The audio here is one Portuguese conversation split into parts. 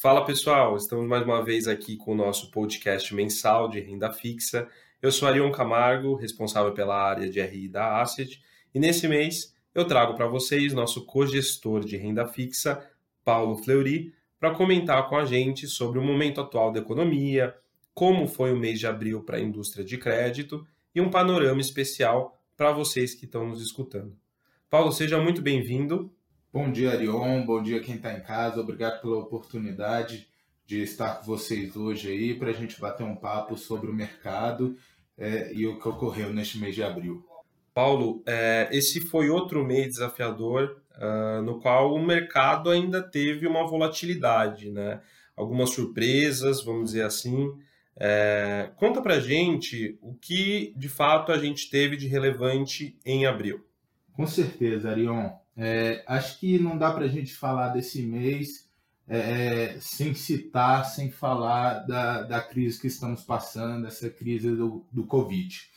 Fala pessoal, estamos mais uma vez aqui com o nosso podcast mensal de renda fixa. Eu sou Arion Camargo, responsável pela área de RI da Asset, e nesse mês eu trago para vocês nosso cogestor de renda fixa, Paulo Fleury, para comentar com a gente sobre o momento atual da economia, como foi o mês de abril para a indústria de crédito e um panorama especial para vocês que estão nos escutando. Paulo, seja muito bem-vindo. Bom dia, Arion. Bom dia quem está em casa. Obrigado pela oportunidade de estar com vocês hoje aí para a gente bater um papo sobre o mercado é, e o que ocorreu neste mês de abril. Paulo, é, esse foi outro mês desafiador uh, no qual o mercado ainda teve uma volatilidade, né? Algumas surpresas, vamos dizer assim. É, conta pra gente o que de fato a gente teve de relevante em abril. Com certeza, Arion. É, acho que não dá para a gente falar desse mês é, é, sem citar, sem falar da, da crise que estamos passando, essa crise do, do Covid.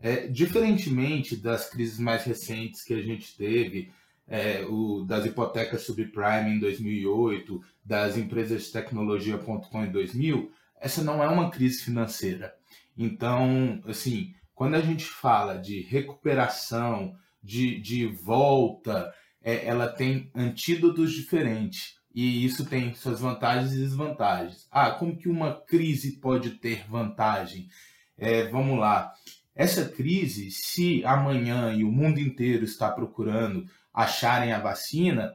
É, diferentemente das crises mais recentes que a gente teve, é, o, das hipotecas subprime em 2008, das empresas de tecnologia.com em 2000, essa não é uma crise financeira. Então, assim, quando a gente fala de recuperação, de, de volta, é, ela tem antídotos diferentes. E isso tem suas vantagens e desvantagens. Ah, como que uma crise pode ter vantagem? É, vamos lá. Essa crise, se amanhã e o mundo inteiro está procurando acharem a vacina,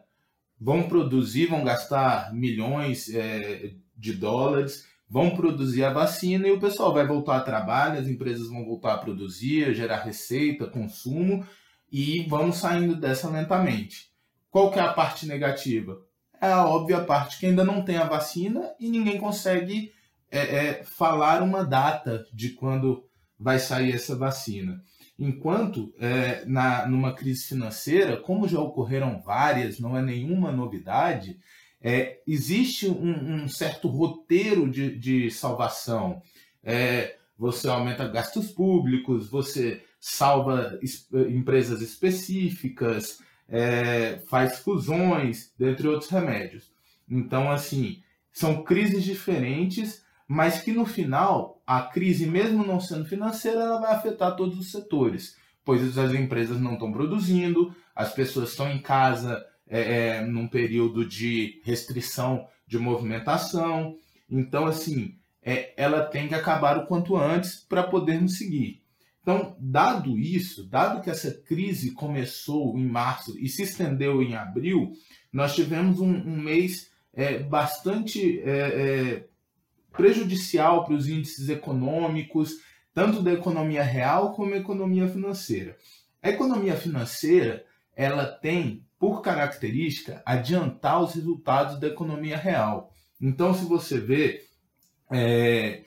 vão produzir, vão gastar milhões é, de dólares, vão produzir a vacina e o pessoal vai voltar a trabalho, as empresas vão voltar a produzir, a gerar receita, consumo e vamos saindo dessa lentamente. Qual que é a parte negativa? É a óbvia parte que ainda não tem a vacina e ninguém consegue é, é, falar uma data de quando vai sair essa vacina. Enquanto é, na, numa crise financeira, como já ocorreram várias, não é nenhuma novidade, é, existe um, um, certo roteiro de, de salvação. É, você aumenta gastos públicos, você salva empresas específicas, é, faz fusões, dentre outros remédios. Então, assim, são crises diferentes mas que no final a crise, mesmo não sendo financeira, ela vai afetar todos os setores, pois as empresas não estão produzindo, as pessoas estão em casa é, é, num período de restrição de movimentação. Então, assim, é, ela tem que acabar o quanto antes para podermos seguir. Então, dado isso, dado que essa crise começou em março e se estendeu em abril, nós tivemos um, um mês é, bastante é, é, prejudicial para os índices econômicos, tanto da economia real como da economia financeira. A economia financeira, ela tem, por característica, adiantar os resultados da economia real. Então, se você vê, é,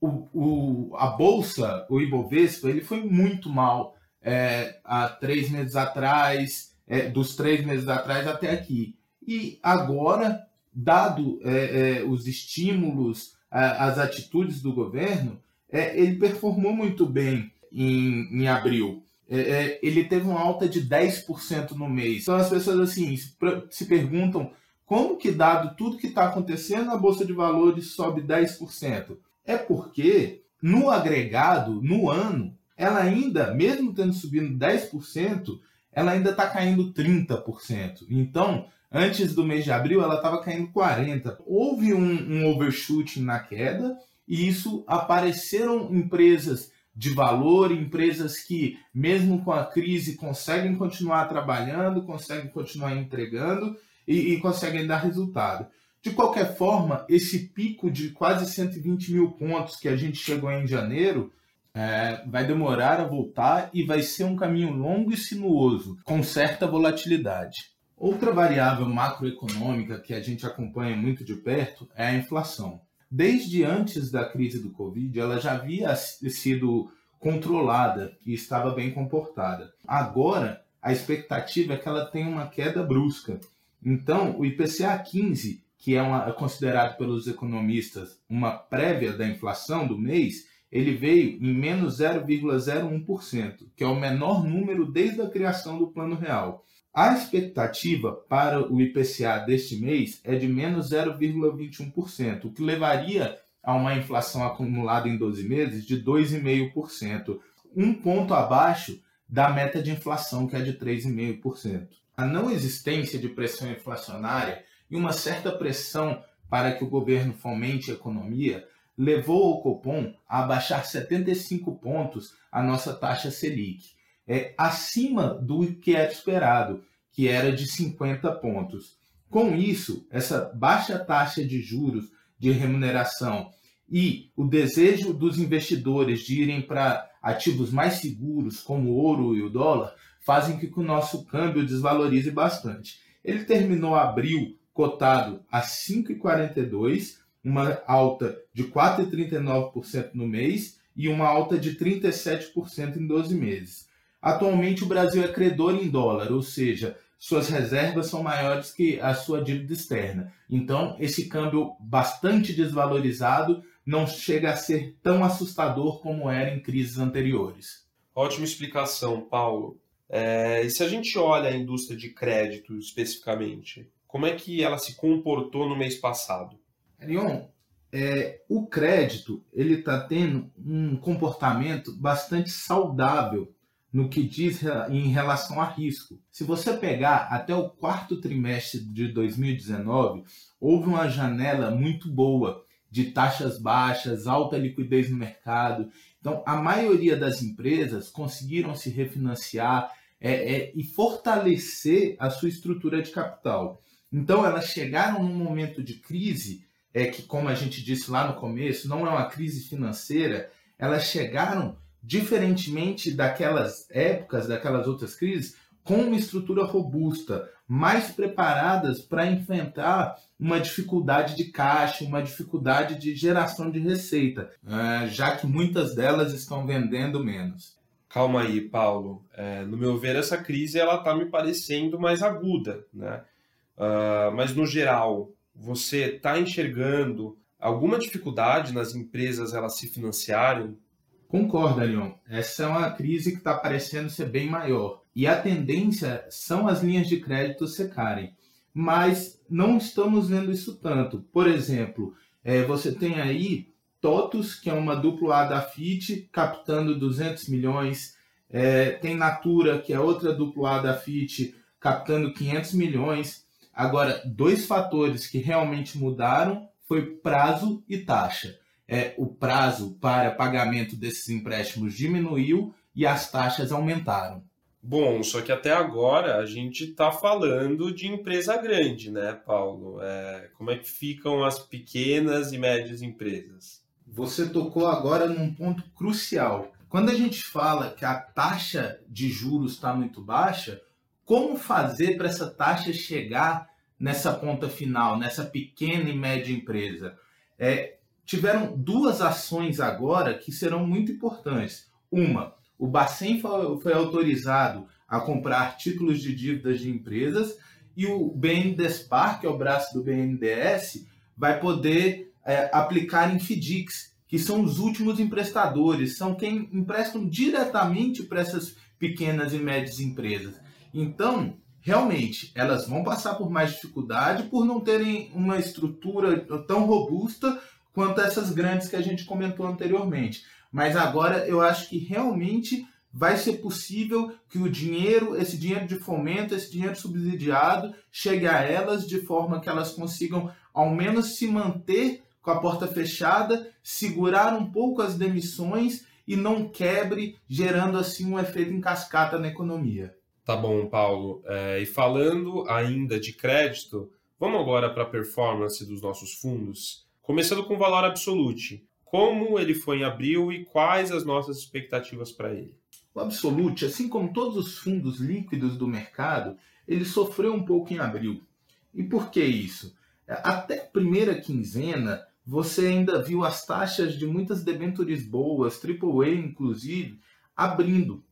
o, o, a Bolsa, o Ibovespa, ele foi muito mal é, há três meses atrás, é, dos três meses atrás até aqui. E agora, dado é, é, os estímulos as atitudes do governo, é, ele performou muito bem em, em abril. É, ele teve uma alta de 10% no mês. Então as pessoas assim se perguntam como que dado tudo que está acontecendo a bolsa de valores sobe 10%? É porque no agregado, no ano, ela ainda, mesmo tendo subido 10%, ela ainda está caindo 30%. Então, Antes do mês de abril, ela estava caindo 40. Houve um, um na queda e isso apareceram empresas de valor, empresas que, mesmo com a crise, conseguem continuar trabalhando, conseguem continuar entregando e, e conseguem dar resultado. De qualquer forma, esse pico de quase 120 mil pontos que a gente chegou em janeiro é, vai demorar a voltar e vai ser um caminho longo e sinuoso, com certa volatilidade. Outra variável macroeconômica que a gente acompanha muito de perto é a inflação. Desde antes da crise do Covid, ela já havia sido controlada e estava bem comportada. Agora, a expectativa é que ela tenha uma queda brusca. Então, o IPCA 15, que é, uma, é considerado pelos economistas uma prévia da inflação do mês, ele veio em menos 0,01%, que é o menor número desde a criação do Plano Real. A expectativa para o IPCA deste mês é de menos 0,21%, o que levaria a uma inflação acumulada em 12 meses de 2,5%, um ponto abaixo da meta de inflação, que é de 3,5%. A não existência de pressão inflacionária e uma certa pressão para que o governo fomente a economia levou o Copom a abaixar 75 pontos a nossa taxa Selic, é acima do que era esperado, que era de 50 pontos. Com isso, essa baixa taxa de juros de remuneração e o desejo dos investidores de irem para ativos mais seguros, como o ouro e o dólar, fazem que o nosso câmbio desvalorize bastante. Ele terminou abril cotado a 5,42, uma alta de 4,39% no mês e uma alta de 37% em 12 meses. Atualmente o Brasil é credor em dólar, ou seja, suas reservas são maiores que a sua dívida externa. Então, esse câmbio bastante desvalorizado não chega a ser tão assustador como era em crises anteriores. Ótima explicação, Paulo. É, e se a gente olha a indústria de crédito especificamente, como é que ela se comportou no mês passado? Arion, é, o crédito ele está tendo um comportamento bastante saudável no que diz em relação a risco. Se você pegar até o quarto trimestre de 2019, houve uma janela muito boa de taxas baixas, alta liquidez no mercado. Então, a maioria das empresas conseguiram se refinanciar é, é, e fortalecer a sua estrutura de capital. Então, elas chegaram num momento de crise, é que, como a gente disse lá no começo, não é uma crise financeira, elas chegaram, diferentemente daquelas épocas, daquelas outras crises, com uma estrutura robusta, mais preparadas para enfrentar uma dificuldade de caixa, uma dificuldade de geração de receita, é, já que muitas delas estão vendendo menos. Calma aí, Paulo. É, no meu ver, essa crise ela está me parecendo mais aguda, né? Uh, mas no geral, você está enxergando alguma dificuldade nas empresas elas se financiarem? Concordo, Leon. Essa é uma crise que está parecendo ser bem maior. E a tendência são as linhas de crédito secarem. Mas não estamos vendo isso tanto. Por exemplo, é, você tem aí TOTUS, que é uma duplo A da FIT, captando 200 milhões. É, tem Natura, que é outra duplo A da FIT, captando 500 milhões. Agora, dois fatores que realmente mudaram foi prazo e taxa. É, o prazo para pagamento desses empréstimos diminuiu e as taxas aumentaram. Bom, só que até agora a gente está falando de empresa grande, né, Paulo? É, como é que ficam as pequenas e médias empresas? Você tocou agora num ponto crucial. Quando a gente fala que a taxa de juros está muito baixa, como fazer para essa taxa chegar nessa ponta final, nessa pequena e média empresa? É, tiveram duas ações agora que serão muito importantes. Uma, o Bacen foi, autorizado a comprar títulos de dívidas de empresas e o BNDESPAR, que é o braço do BNDES, vai poder é, aplicar em FDICs, que são os últimos emprestadores, são quem emprestam diretamente para essas pequenas e médias empresas. Então, realmente, elas vão passar por mais dificuldade por não terem uma estrutura tão robusta quanto essas grandes que a gente comentou anteriormente. Mas agora eu acho que realmente vai ser possível que o dinheiro, esse dinheiro de fomento, esse dinheiro subsidiado, chegue a elas de forma que elas consigam ao menos se manter com a porta fechada, segurar um pouco as demissões e não quebre, gerando assim um efeito em cascata na economia. Tá bom, Paulo. É, e falando ainda de crédito, vamos agora para a performance dos nossos fundos. Começando com o valor absoluto. Como ele foi em abril e quais as nossas expectativas para ele? O Absolute, assim como todos os fundos líquidos do mercado, ele sofreu um pouco em abril. E por que isso? Até a primeira quinzena, você ainda viu as taxas de muitas debentures boas, AAA inclusive, abrindo.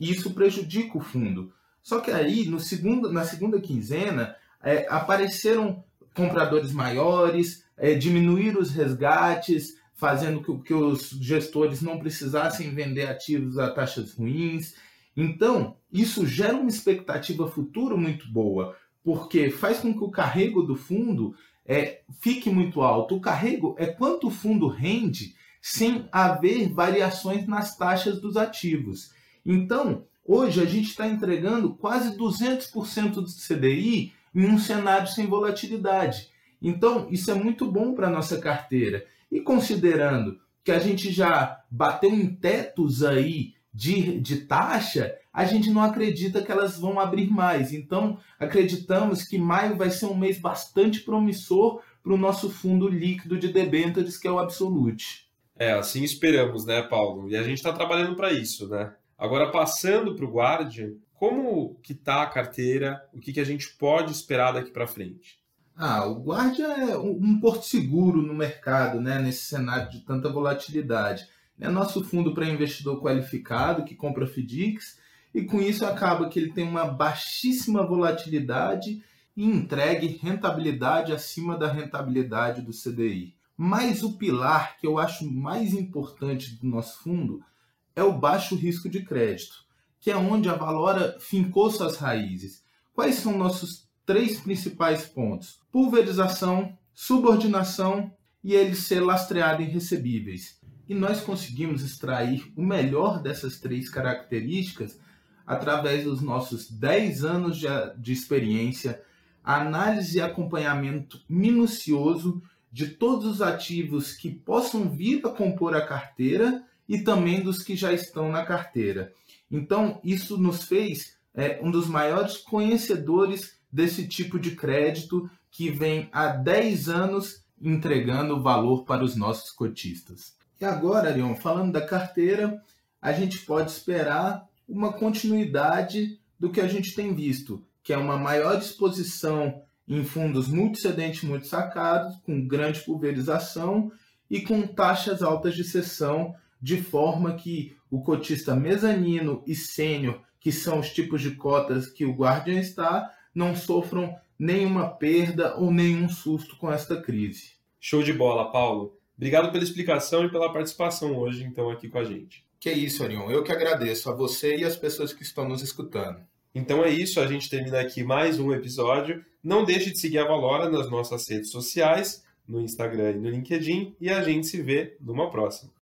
E isso prejudica o fundo. Só que aí, no segundo, na segunda quinzena, é, apareceram compradores maiores, é, diminuir os resgates, fazendo que, que os gestores não precisassem vender ativos a taxas ruins. Então, isso gera uma expectativa futura muito boa, porque faz com que o carrego do fundo é, fique muito alto. O carrego é quanto o fundo rende sem haver variações nas taxas dos ativos. Então, hoje a gente está entregando quase 200% do CDI em um cenário sem volatilidade. Então, isso é muito bom para a nossa carteira. E considerando que a gente já bateu em tetos aí de, de taxa, a gente não acredita que elas vão abrir mais. Então, acreditamos que maio vai ser um mês bastante promissor para o nosso fundo líquido de debêntures, que é o Absolute. É, assim esperamos, né, Paulo? E a gente está trabalhando para isso, né? Agora, passando para o Guardian, como que está a carteira? O que, que a gente pode esperar daqui para frente? Ah, o Guardian é um porto seguro no mercado, né, nesse cenário de tanta volatilidade. É nosso fundo para investidor qualificado que compra FDICs e com isso acaba que ele tem uma baixíssima volatilidade e entregue rentabilidade acima da rentabilidade do CDI. Mas o pilar que eu acho mais importante do nosso fundo é o baixo risco de crédito, que é onde a Valora fincou suas raízes. Quais são nossos três principais pontos? Pulverização, subordinação e ele ser lastreado em recebíveis. E nós conseguimos extrair o melhor dessas três características através dos nossos 10 anos de, de experiência, análise e acompanhamento minucioso de todos os ativos que possam vir a compor a carteira e também dos que já estão na carteira. Então, isso nos fez é, um dos maiores conhecedores desse tipo de crédito que vem há 10 anos entregando valor para os nossos cotistas. E agora, Arion, falando da carteira, a gente pode esperar uma continuidade do que a gente tem visto, que é uma maior exposição em fundos multicedentes muito sacados, com grande pulverização e com taxas altas de cessão, de forma que o cotista mezanino e sênior, que são os tipos de cotas que o Guardian está, não sofram nenhuma perda ou nenhum susto com esta crise. Show de bola, Paulo. Obrigado pela explicação e pela participação hoje, então, aqui com a gente. Que é isso, Arion. Eu que agradeço a você e as pessoas que estão nos escutando. Então é isso, a gente termina aqui mais um episódio. Não deixe de seguir a Valora nas nossas redes sociais, no Instagram e no LinkedIn, e a gente se vê numa próxima.